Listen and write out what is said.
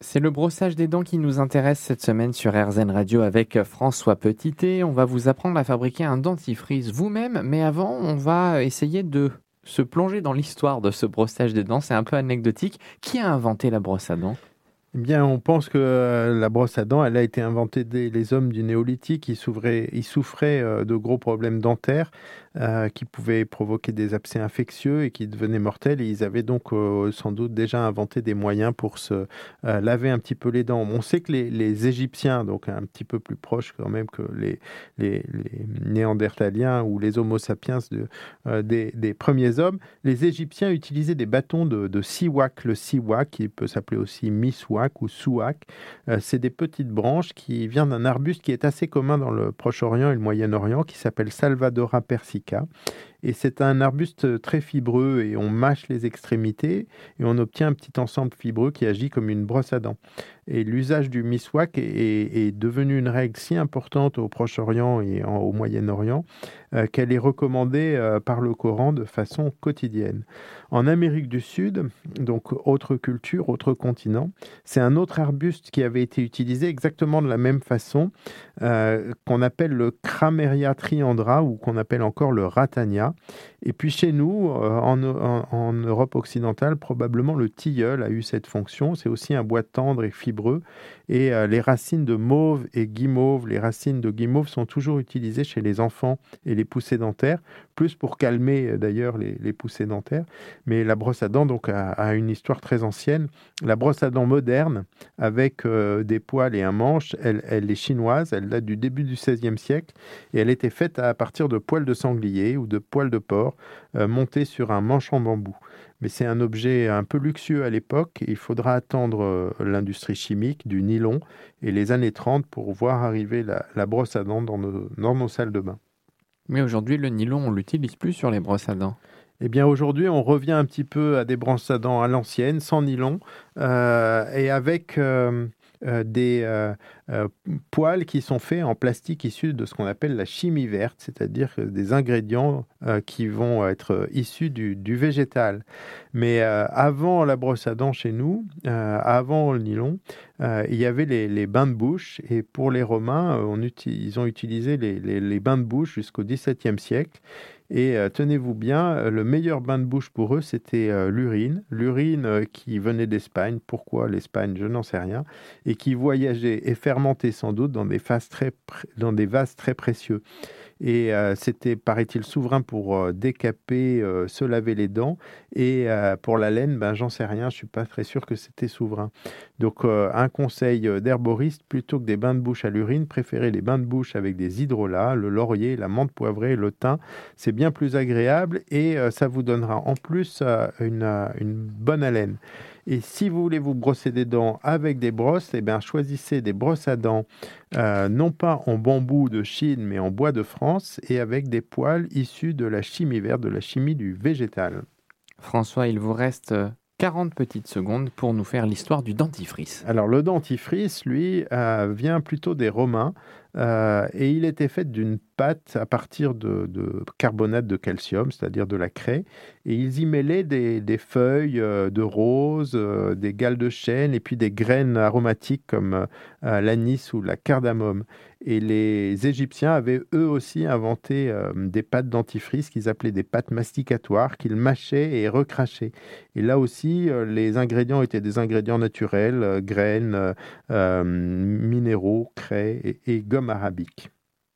C'est le brossage des dents qui nous intéresse cette semaine sur RZN Radio avec François Petitet. On va vous apprendre à fabriquer un dentifrice vous-même, mais avant, on va essayer de se plonger dans l'histoire de ce brossage des dents. C'est un peu anecdotique. Qui a inventé la brosse à dents? Eh bien, on pense que euh, la brosse à dents, a été inventée dès les hommes du néolithique. Ils, souffraient euh, de gros problèmes dentaires euh, qui pouvaient provoquer des abcès infectieux et qui devenaient mortels. Ils avaient donc sans doute déjà inventé des moyens pour se laver un petit peu les dents. On sait que les, Égyptiens, donc un petit peu plus proches quand même que les, Néandertaliens ou les Homo sapiens des, des, premiers hommes, les Égyptiens utilisaient des bâtons de, de siwak. Le siwak, qui peut s'appeler aussi miswak ou souak. Euh, c'est des petites branches qui viennent d'un arbuste qui est assez commun dans le Proche-Orient et le Moyen-Orient, qui s'appelle Salvadora persica. Et c'est un arbuste très fibreux et on mâche les extrémités et on obtient un petit ensemble fibreux qui agit comme une brosse à dents. Et l'usage du miswak est, devenu une règle si importante au Proche-Orient et au Moyen-Orient euh, qu'elle est recommandée euh, par le Coran de façon quotidienne. En Amérique du Sud, donc autre culture, autre continent, c'est un autre arbuste qui avait été utilisé exactement de la même façon, euh, qu'on appelle le Crameria triandra ou qu'on appelle encore le ratania. Et puis chez nous, en, en, Europe occidentale, probablement le tilleul a eu cette fonction. C'est aussi un bois tendre et fibreux. Et les racines de mauve et guimauve, les racines de guimauve sont toujours utilisées chez les enfants et les poussées dentaires, plus pour calmer euh, d'ailleurs les, poussées dentaires. Mais la brosse à dents donc a, une histoire très ancienne. La brosse à dents moderne, avec euh, des poils et un manche, elle, elle est chinoise, elle date du début du XVIe siècle et elle était faite à partir de poils de sanglier ou de poils de porc euh, montés sur un manche en bambou. Mais c'est un objet un peu luxueux à l'époque. Il faudra attendre l'industrie chimique du nylon et les années 30 pour voir arriver la, brosse à dents dans nos salles de bain. Mais aujourd'hui, le nylon, on l'utilise plus sur les brosses à dents. Eh bien, aujourd'hui, on revient un petit peu à des brosses à dents à l'ancienne, sans nylon, euh, et avec euh, euh, des poils qui sont faits en plastique issu de ce qu'on appelle la chimie verte, c'est-à-dire des ingrédients qui vont être issus du, végétal. Mais avant la brosse à dents chez nous, avant le nylon, il y avait les, bains de bouche, et pour les Romains, ils ont utilisé les, les bains de bouche jusqu'au XVIIe siècle. Et euh, tenez-vous bien, euh, le meilleur bain de bouche pour eux, c'était euh, l'urine. L'urine qui venait d'Espagne. Pourquoi l'Espagne Je n'en sais rien. Et qui voyageait et fermentait sans doute dans des très, dans des vases très précieux. Et euh, c'était, paraît-il, souverain pour euh, décaper, euh, se laver les dents. Et pour la laine, ben, j'en sais rien, je suis pas très sûr que c'était souverain. Donc, un conseil d'herboriste, plutôt que des bains de bouche à l'urine, préférez les bains de bouche avec des hydrolats, le laurier, la menthe poivrée, le thym. C'est bien plus agréable et ça vous donnera en plus une, une bonne haleine. Et si vous voulez vous brosser des dents avec des brosses, eh bien, choisissez des brosses à dents euh, non pas en bambou de Chine, mais en bois de France et avec des poils issus de la chimie verte, de la chimie du végétal. François, il vous reste 40 petites secondes pour nous faire l'histoire du dentifrice. Alors le dentifrice, lui, euh, vient plutôt des Romains euh, et il était fait d'une pâte à partir de, carbonate de calcium, c'est-à-dire de la craie, et ils y mêlaient des, feuilles euh, de rose, des gales de chêne et puis des graines aromatiques comme l'anis ou la cardamome. Et les Égyptiens avaient eux aussi inventé des pâtes dentifrice qu'ils appelaient des pâtes masticatoires qu'ils mâchaient et recrachaient. Et là aussi, les ingrédients étaient des ingrédients naturels, graines, minéraux, craie et, et arabique.